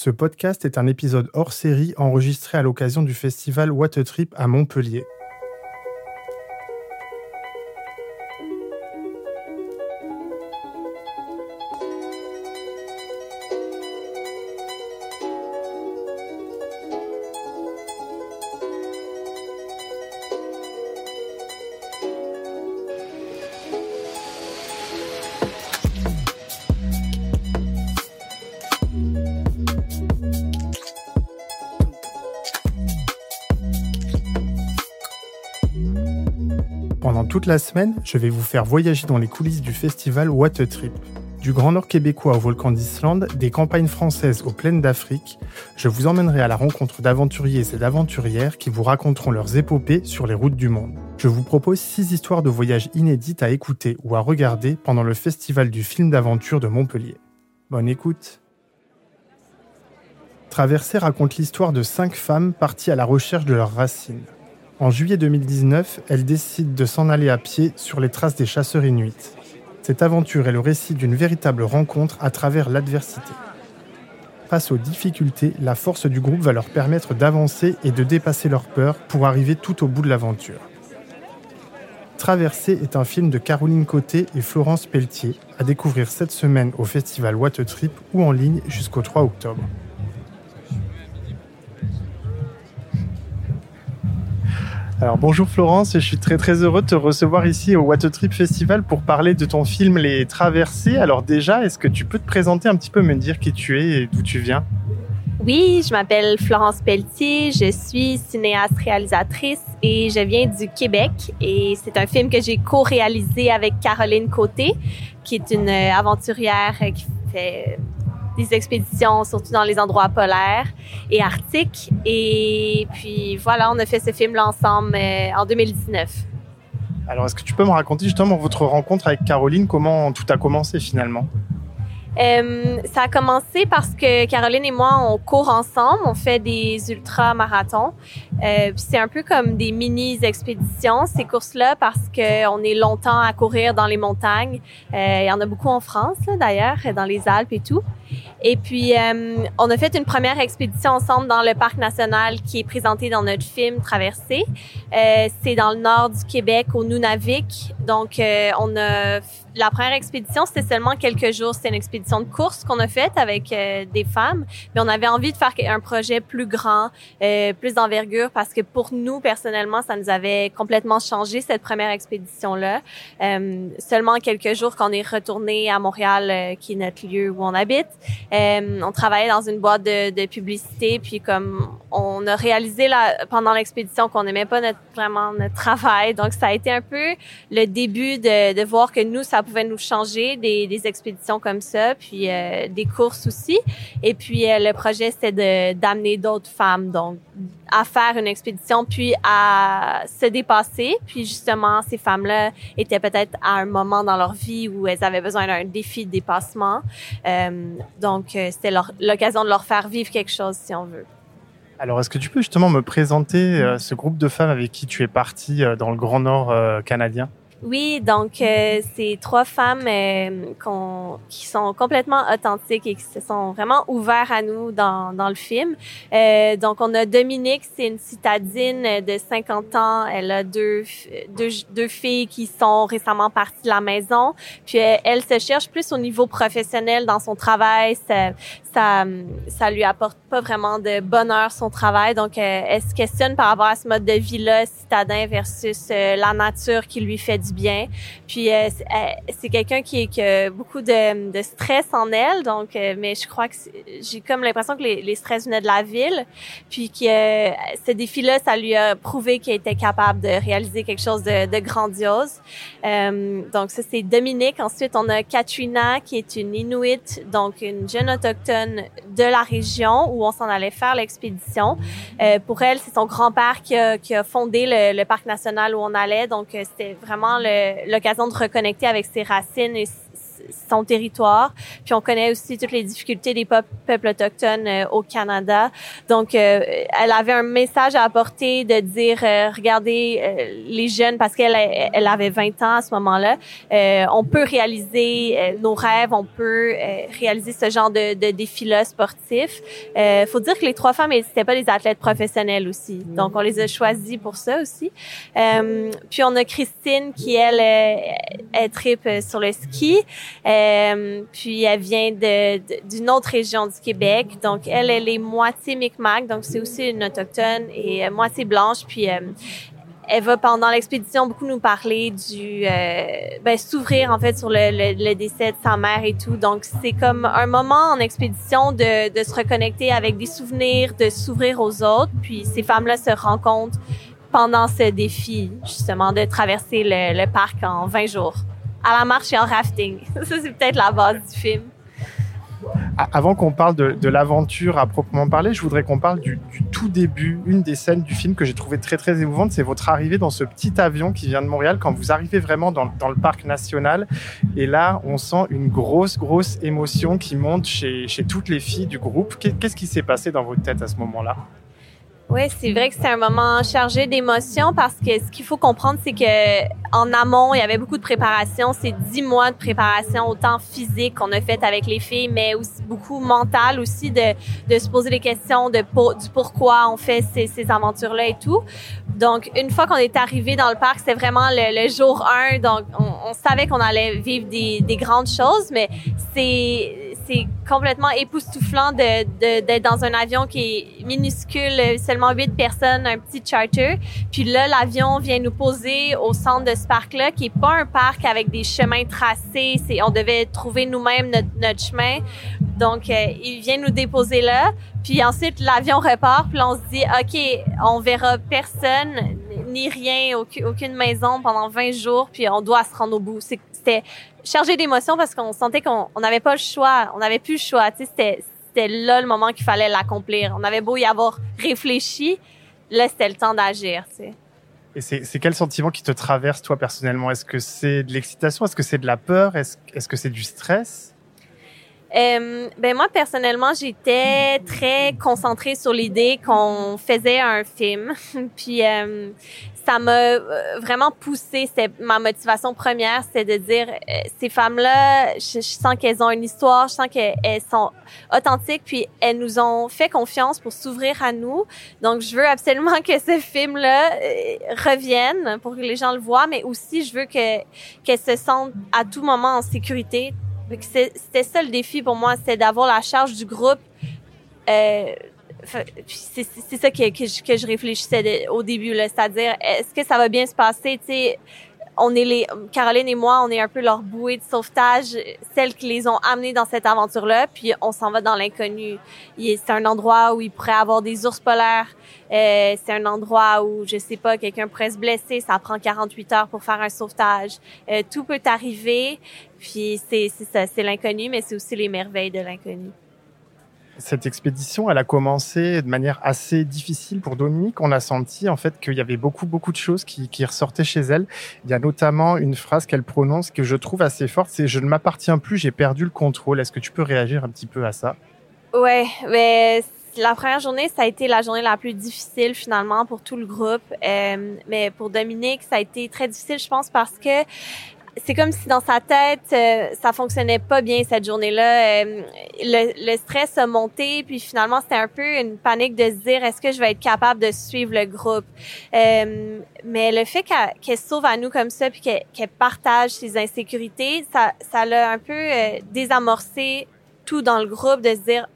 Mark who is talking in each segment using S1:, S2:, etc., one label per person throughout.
S1: Ce podcast est un épisode hors série enregistré à l'occasion du festival What Trip à Montpellier. Toute la semaine, je vais vous faire voyager dans les coulisses du festival What a Trip. Du Grand Nord québécois au volcan d'Islande, des campagnes françaises aux plaines d'Afrique, je vous emmènerai à la rencontre d'aventuriers et d'aventurières qui vous raconteront leurs épopées sur les routes du monde. Je vous propose six histoires de voyages inédites à écouter ou à regarder pendant le festival du film d'aventure de Montpellier. Bonne écoute Traversée raconte l'histoire de cinq femmes parties à la recherche de leurs racines. En juillet 2019, elles décident de s'en aller à pied sur les traces des chasseurs inuits. Cette aventure est le récit d'une véritable rencontre à travers l'adversité. Face aux difficultés, la force du groupe va leur permettre d'avancer et de dépasser leurs peurs pour arriver tout au bout de l'aventure. Traversée est un film de Caroline Côté et Florence Pelletier, à découvrir cette semaine au festival What Trip ou en ligne jusqu'au 3 octobre. Alors bonjour Florence, je suis très très heureux de te recevoir ici au What Trip Festival pour parler de ton film Les Traversées. Alors déjà, est-ce que tu peux te présenter un petit peu, me dire qui tu es et d'où tu viens?
S2: Oui, je m'appelle Florence Pelletier, je suis cinéaste réalisatrice et je viens du Québec et c'est un film que j'ai co-réalisé avec Caroline Côté, qui est une aventurière qui fait des expéditions, surtout dans les endroits polaires et arctiques. Et puis voilà, on a fait ce film-là ensemble euh, en 2019.
S1: Alors, est-ce que tu peux me raconter justement votre rencontre avec Caroline, comment tout a commencé finalement?
S2: Euh, ça a commencé parce que Caroline et moi, on court ensemble, on fait des ultra-marathons. Euh, c'est un peu comme des mini-expéditions, ces courses-là, parce qu'on est longtemps à courir dans les montagnes. Euh, il y en a beaucoup en France, d'ailleurs, dans les Alpes et tout. Et puis, euh, on a fait une première expédition ensemble dans le parc national qui est présenté dans notre film Traversée. Euh, c'est dans le nord du Québec, au Nunavik. Donc, euh, on a la première expédition, c'était seulement quelques jours. C'était une expédition de course qu'on a faite avec euh, des femmes. Mais on avait envie de faire un projet plus grand, euh, plus d'envergure, parce que pour nous, personnellement, ça nous avait complètement changé, cette première expédition-là. Euh, seulement quelques jours qu'on est retourné à Montréal, qui est notre lieu où on habite. on travaillait dans une boîte de, de, publicité, puis comme on a réalisé la, pendant l'expédition qu'on n'aimait pas notre, vraiment notre travail. Donc, ça a été un peu le début de, de voir que nous, pouvait nous changer des, expéditions comme ça, puis euh, des courses aussi. Et puis euh, le projet c'était d'amener d'autres femmes donc à faire une expédition puis à se dépasser. Puis justement ces femmes-là étaient peut-être à un moment dans leur vie où elles avaient besoin d'un défi de dépassement. Euh, donc c'était l'occasion de leur faire vivre quelque chose si on veut.
S1: Alors, est-ce que tu peux justement me présenter ce groupe de femmes avec qui tu es partie dans le Grand Nord canadien?
S2: Oui, donc euh, c'est trois femmes euh, qui sont complètement authentiques et qui se sont vraiment ouverts à nous dans, dans le film. Euh, donc on a Dominique, c'est une citadine de 50 ans. Elle a deux, deux, deux filles qui sont récemment parties de la maison. Puis elle se cherche plus au niveau professionnel dans son travail. Ça, ça lui apporte pas vraiment de bonheur son travail. Donc elle se questionne par rapport à ce mode de vie-là, citadin versus la nature qui lui fait du bien. Puis euh, euh, c'est quelqu'un qui, qui, a beaucoup de, de, stress en elle, donc euh, mais je crois que j'ai comme l'impression que les, les, stress venaient de la ville, puis que ce défi-là, ça lui a prouvé qu'il était capable de réaliser quelque chose de, de grandiose. donc ça c'est Dominique. Ensuite on a Katrina qui est une Inuit, donc une jeune autochtone de la région où on s'en allait faire l'expédition. pour elle, c'est son grand-père qui a, fondé le, parc national où on allait, donc c'était vraiment l'occasion de reconnecter avec ses racines et son territoire. Puis on connaît aussi toutes les difficultés des peuples autochtones euh, au Canada. Donc, euh, elle avait un message à apporter de dire, regardez les jeunes, parce qu'elle elle avait 20 ans à ce moment-là, on peut réaliser nos rêves, on peut réaliser ce genre de, de défis-là sportifs. faut dire que les trois femmes, n'étaient pas des athlètes professionnels aussi. Donc, on les a choisis pour ça aussi. puis on a Christine qui, elle, elle tripe sur le ski. Euh, puis elle vient d'une autre région du Québec. Donc elle, elle est moitié Micmac, donc c'est aussi une autochtone et euh, moitié blanche. Puis euh, elle va pendant l'expédition beaucoup nous parler du ben, s'ouvrir en fait sur le, décès de sa mère et tout. Donc c'est comme un moment en expédition de, de se reconnecter avec des souvenirs, de s'ouvrir aux autres. Puis ces femmes-là se rencontrent pendant ce défi justement de traverser le, le parc en 20 jours à la marche et en rafting. Ça, c'est peut-être la base du film.
S1: Avant qu'on parle de, l'aventure à proprement parler, je voudrais qu'on parle du, tout début. Une des scènes du film que j'ai trouvé très très émouvante, c'est votre arrivée dans ce petit avion qui vient de Montréal quand vous arrivez vraiment dans, le parc national. Et là, on sent une grosse grosse émotion qui monte chez, chez toutes les filles du groupe. Qu'est-ce qui s'est passé dans votre tête à ce moment-là?
S2: Oui, c'est vrai que c'est un moment chargé d'émotions parce que ce qu'il faut comprendre, c'est que en amont, il y avait beaucoup de préparation. C'est dix mois de préparation, autant physique qu'on a fait avec les filles, mais aussi beaucoup mental aussi de, de se poser des questions de du pourquoi on fait ces, ces aventures-là et tout. Donc, une fois qu'on est arrivé dans le parc, c'était vraiment le, le, jour 1. Donc, on, on savait qu'on allait vivre des, des grandes choses, mais c'est c'est complètement époustouflant d'être dans un avion qui est minuscule, seulement huit personnes, un petit charter. Puis là, l'avion vient nous poser au centre de ce parc-là, qui est pas un parc avec des chemins tracés. On devait trouver nous-mêmes notre, notre, chemin. Donc, euh, il vient nous déposer là. Puis ensuite, l'avion repart. Puis on se dit, OK, on verra personne, ni rien, aucune maison pendant 20 jours. Puis on doit se rendre au bout. C'était chargé d'émotions parce qu'on sentait qu'on n'avait pas le choix, on n'avait plus le choix. C'était, là le moment qu'il fallait l'accomplir. On avait beau y avoir réfléchi, là c'était le temps d'agir.
S1: Et c'est, quel sentiment qui te traverse toi personnellement? Est-ce que c'est de l'excitation? Est-ce que c'est de la peur? Est-ce, est-ce que c'est du stress?
S2: Euh, ben moi personnellement, j'étais très concentrée sur l'idée qu'on faisait un film. Puis euh, ça m'a euh, vraiment poussé. C'est ma motivation première, c'est de dire ces femmes-là, je, sens qu'elles ont une histoire, je sens qu'elles sont authentiques, puis elles nous ont fait confiance pour s'ouvrir à nous. Donc je veux absolument que ce film-là revienne pour que les gens le voient, mais aussi je veux que qu'elles se sentent à tout moment en sécurité c'était ça le défi pour moi, c'est d'avoir la charge du groupe. Euh, c'est ça que, que, je, que je réfléchissais au début, c'est-à-dire, est-ce que ça va bien se passer? On est les, Caroline et moi, on est un peu leur bouée de sauvetage, celles qui les ont amenés dans cette aventure-là, puis on s'en va dans l'inconnu. C'est un endroit où il pourrait avoir des ours polaires. Euh, c'est un endroit où, je sais pas, quelqu'un pourrait se blesser. Ça prend 48 heures pour faire un sauvetage. Euh, tout peut arriver. Puis c'est ça, c'est l'inconnu, mais c'est aussi les merveilles de l'inconnu.
S1: Cette expédition, elle a commencé de manière assez difficile pour Dominique. On a senti en fait qu'il y avait beaucoup beaucoup de choses qui, ressortaient chez elle. Il y a notamment une phrase qu'elle prononce que je trouve assez forte, c'est "Je ne m'appartiens plus, j'ai perdu le contrôle". Est-ce que tu peux réagir un petit peu à ça?
S2: Ouais, mais la première journée, ça a été la journée la plus difficile finalement pour tout le groupe. Euh, mais pour Dominique, ça a été très difficile, je pense, parce que c'est comme si dans sa tête, euh, ça fonctionnait pas bien cette journée-là. Euh, le, stress a monté, puis finalement, c'était un peu une panique de se dire, est-ce que je vais être capable de suivre le groupe? Euh, mais le fait qu'elle sauve à nous comme ça, puis qu'elle partage ses insécurités, ça, ça l'a un peu désamorcé tout dans le groupe de se dire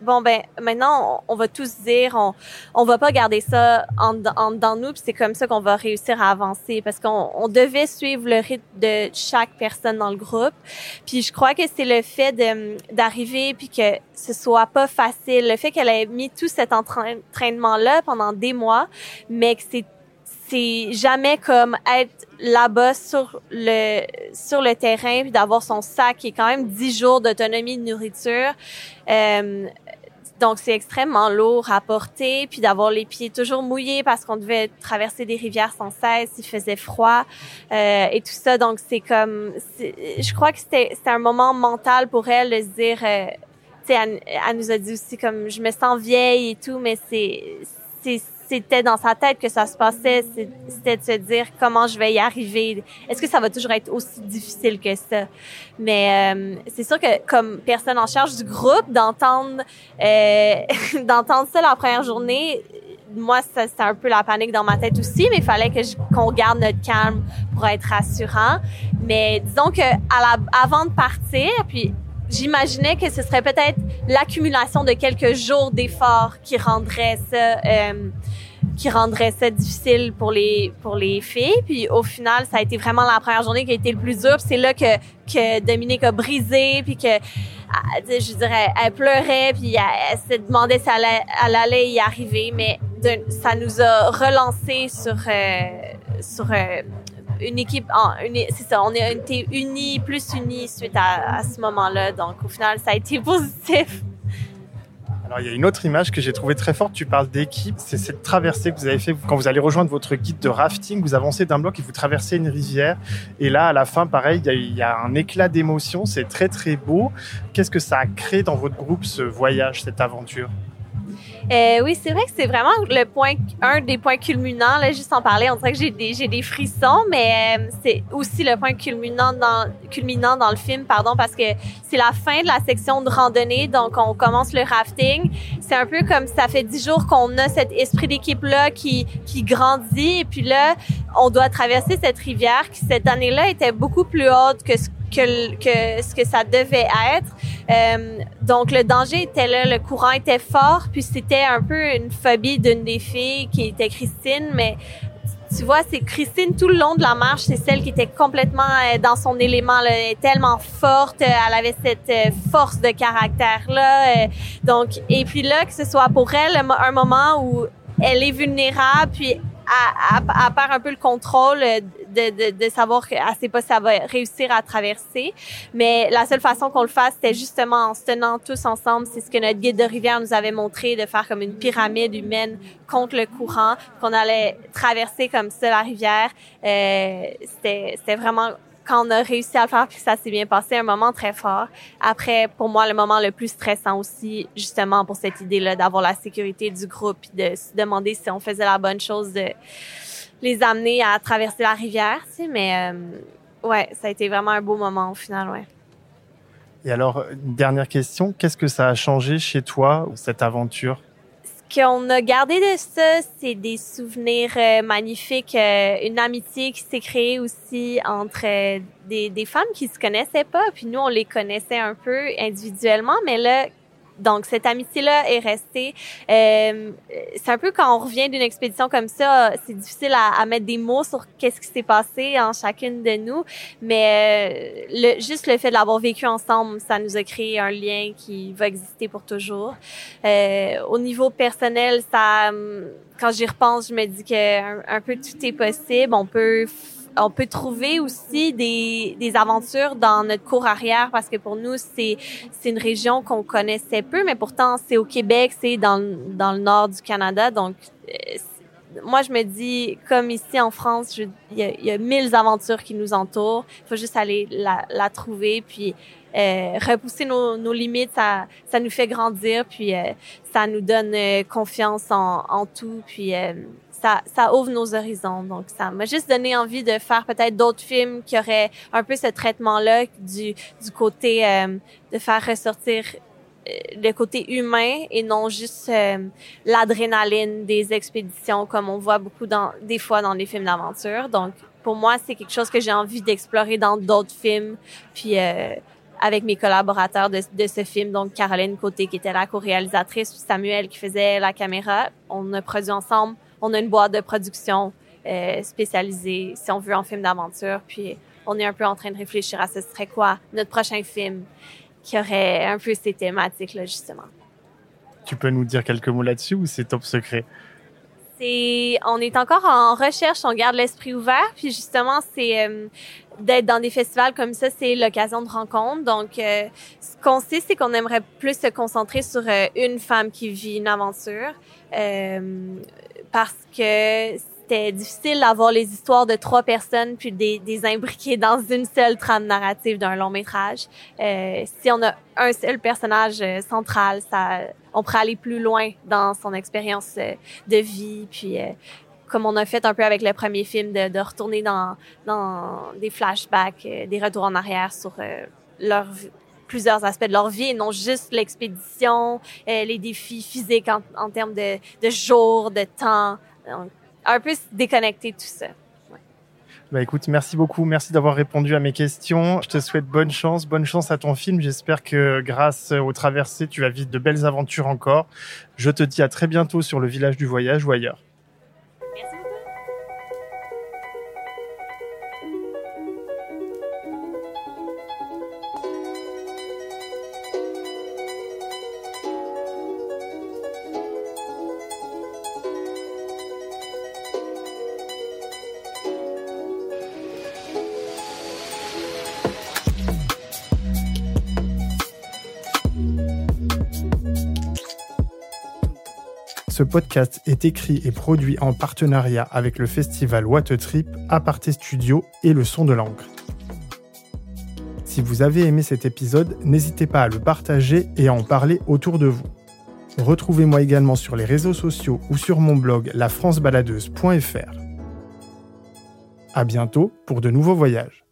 S2: bon ben maintenant on, va tous dire on on va pas garder ça en, en dans nous puis c'est comme ça qu'on va réussir à avancer parce qu'on on devait suivre le rythme de chaque personne dans le groupe puis je crois que c'est le fait d'arriver puis que ce soit pas facile le fait qu'elle ait mis tout cet entraînement là pendant des mois mais que c'est c'est jamais comme être là-bas sur le sur le terrain puis d'avoir son sac qui est quand même 10 jours d'autonomie de nourriture. Euh, donc c'est extrêmement lourd à porter, puis d'avoir les pieds toujours mouillés parce qu'on devait traverser des rivières sans cesse, il faisait froid euh, et tout ça. Donc c'est comme, je crois que c'était un moment mental pour elle de se dire, euh, tu sais, elle, elle, nous a dit aussi comme je me sens vieille et tout, mais c'est c'était dans sa tête que ça se passait, c'était de se dire comment je vais y arriver. Est-ce que ça va toujours être aussi difficile que ça? Mais euh, c'est sûr que comme personne en charge du groupe, d'entendre euh, d'entendre ça la première journée, moi c'était un peu la panique dans ma tête aussi, mais il fallait que qu'on garde notre calme pour être rassurant. Mais disons que à la, avant de partir, puis j'imaginais que ce serait peut-être l'accumulation de quelques jours d'efforts qui rendrait ça euh, qui rendrait ça difficile pour les pour les filles. Puis au final ça a été vraiment la première journée qui a été le plus dur c'est là que que Dominique a brisé puis que ah, je dirais elle pleurait puis elle, se demandait si elle allait, elle allait y arriver. Mais ça nous a relancé sur euh, sur euh, une équipe, c'est ça, on a été unis, plus unis suite à, ce moment-là. Donc, au final, ça a été positif.
S1: Alors, il y a une autre image que j'ai trouvée très forte. Tu parles d'équipe. C'est cette traversée que vous avez fait quand vous allez rejoindre votre guide de rafting. Vous avancez d'un bloc et vous traversez une rivière. Et là, à la fin, pareil, il y a, un éclat d'émotion. C'est très, très beau. Qu'est-ce que ça a créé dans votre groupe, ce voyage, cette aventure?
S2: Euh, oui, c'est vrai que c'est vraiment le point, un des points culminants. Là, juste en parler, on dirait que j'ai des, j'ai des frissons, mais euh, c'est aussi le point culminant dans, culminant dans le film, pardon, parce que c'est la fin de la section de randonnée, donc on commence le rafting. C'est un peu comme ça fait dix jours qu'on a cet esprit d'équipe là qui qui grandit, et puis là, on doit traverser cette rivière qui cette année-là était beaucoup plus haute que ce que, que ce que ça devait être. Euh, donc le danger était là, le courant était fort, puis c'était un peu une phobie d'une des filles qui était Christine, mais tu vois, c'est Christine tout le long de la marche, c'est celle qui était complètement euh, dans son élément, là, tellement forte, elle avait cette euh, force de caractère là. donc et puis là que ce soit pour elle un moment où elle est vulnérable, puis à, à, perd un peu le contrôle de, de, de savoir qu'elle sait pas si va réussir à traverser. Mais la seule façon qu'on le fasse, c'était justement en se tenant tous ensemble. C'est ce que notre guide de rivière nous avait montré, de faire comme une pyramide humaine contre le courant, qu'on allait traverser comme ça la rivière. Euh, c'était vraiment quand on a réussi à le faire puis ça s'est bien passé, un moment très fort. Après, pour moi, le moment le plus stressant aussi, justement pour cette idée-là d'avoir la sécurité du groupe de se demander si on faisait la bonne chose de les amener à traverser la rivière, tu sais, mais euh, ouais, ça a été vraiment un beau moment au final, ouais.
S1: Et alors, une dernière question, qu'est-ce que ça a changé chez toi, cette aventure?
S2: Qu'on a gardé de ça, c'est des souvenirs euh, magnifiques, euh, une amitié qui s'est créée aussi entre euh, des, des femmes qui se connaissaient pas, puis nous on les connaissait un peu individuellement, mais là donc, cette amitié-là est restée. Euh, c'est un peu quand on revient d'une expédition comme ça, c'est difficile à, mettre des mots sur qu'est-ce qui s'est passé en chacune de nous, mais euh, le, juste le fait de l'avoir vécu ensemble, ça nous a créé un lien qui va exister pour toujours. Euh, au niveau personnel, ça, quand j'y repense, je me dis que un peu tout est possible. On peut on peut trouver aussi des, des aventures dans notre cour arrière parce que pour nous, c'est, c'est une région qu'on connaissait peu, mais pourtant, c'est au Québec, c'est dans, dans le nord du Canada. Donc, euh, moi, je me dis, comme ici en France, il y a, y a mille aventures qui nous entourent. Il faut juste aller la, la trouver, puis euh, repousser nos, nos, limites. Ça, ça nous fait grandir, puis euh, ça nous donne euh, confiance en, en tout. Puis ça, ça ouvre nos horizons. Donc, ça m'a juste donné envie de faire peut-être d'autres films qui auraient un peu ce traitement-là du, du côté euh, de faire ressortir euh, le côté humain et non juste euh, l'adrénaline des expéditions comme on voit beaucoup dans des fois dans les films d'aventure. Donc pour moi, c'est quelque chose que j'ai envie d'explorer dans d'autres films puis avec mes collaborateurs de, de, ce film, donc Caroline Côté qui était la co-réalisatrice, Samuel qui faisait la caméra. On a produit ensemble on a une boîte de production euh, spécialisée, si on veut, en film d'aventure. Puis on est un peu en train de réfléchir à ce serait quoi notre prochain film qui aurait un peu ces thématiques-là, justement.
S1: Tu peux nous dire quelques mots là-dessus ou c'est top secret?
S2: C'est, on est encore en recherche, on garde l'esprit ouvert, puis justement, c'est euh, d'être dans des festivals comme ça, c'est l'occasion de rencontre. Donc, euh, ce qu'on sait, c'est qu'on aimerait plus se concentrer sur euh, une femme qui vit une aventure, parce que c'était difficile d'avoir les histoires de trois personnes puis des, des imbriquer dans une seule trame narrative d'un long métrage. Euh, si on a un seul personnage euh, central, ça, on pourrait aller plus loin dans son expérience euh, de vie, puis comme on a fait un peu avec le premier film, de, de retourner dans, dans des flashbacks, des retours en arrière sur leur plusieurs aspects de leur vie et non juste l'expédition, les défis physiques en, termes de, de jours, de temps. Un peu déconnecter tout ça.
S1: Bah écoute, merci beaucoup, merci d'avoir répondu à mes questions. Je te souhaite bonne chance, bonne chance à ton film. J'espère que grâce aux traversées, tu vas vivre de belles aventures encore. Je te dis à très bientôt sur le village du voyage ou ailleurs. Ce podcast est écrit et produit en partenariat avec le festival What Trip, Aparté Studio et Le Son de l'encre. Si vous avez aimé cet épisode, n'hésitez pas à le partager et à en parler autour de vous. Retrouvez-moi également sur les réseaux sociaux ou sur mon blog lafrancebaladeuse.fr. À bientôt pour de nouveaux voyages.